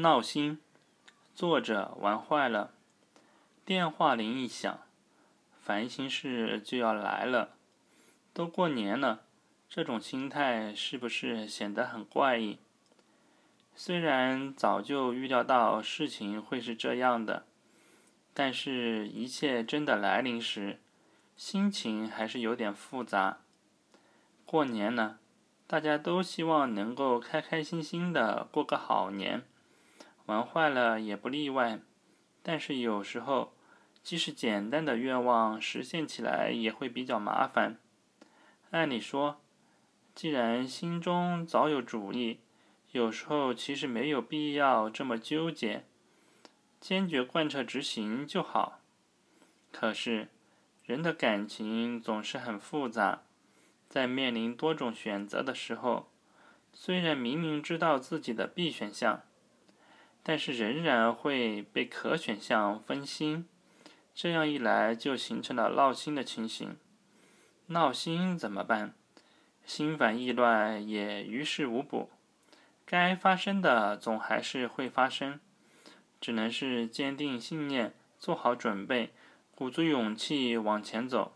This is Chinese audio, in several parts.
闹心，作者玩坏了。电话铃一响，烦心事就要来了。都过年了，这种心态是不是显得很怪异？虽然早就预料到事情会是这样的，但是一切真的来临时，心情还是有点复杂。过年了。大家都希望能够开开心心的过个好年，玩坏了也不例外。但是有时候，即使简单的愿望实现起来也会比较麻烦。按理说，既然心中早有主意，有时候其实没有必要这么纠结，坚决贯彻执行就好。可是，人的感情总是很复杂。在面临多种选择的时候，虽然明明知道自己的 B 选项，但是仍然会被可选项分心，这样一来就形成了闹心的情形。闹心怎么办？心烦意乱也于事无补，该发生的总还是会发生，只能是坚定信念，做好准备，鼓足勇气往前走。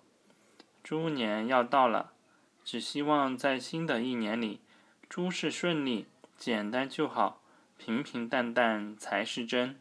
猪年要到了。只希望在新的一年里，诸事顺利，简单就好，平平淡淡才是真。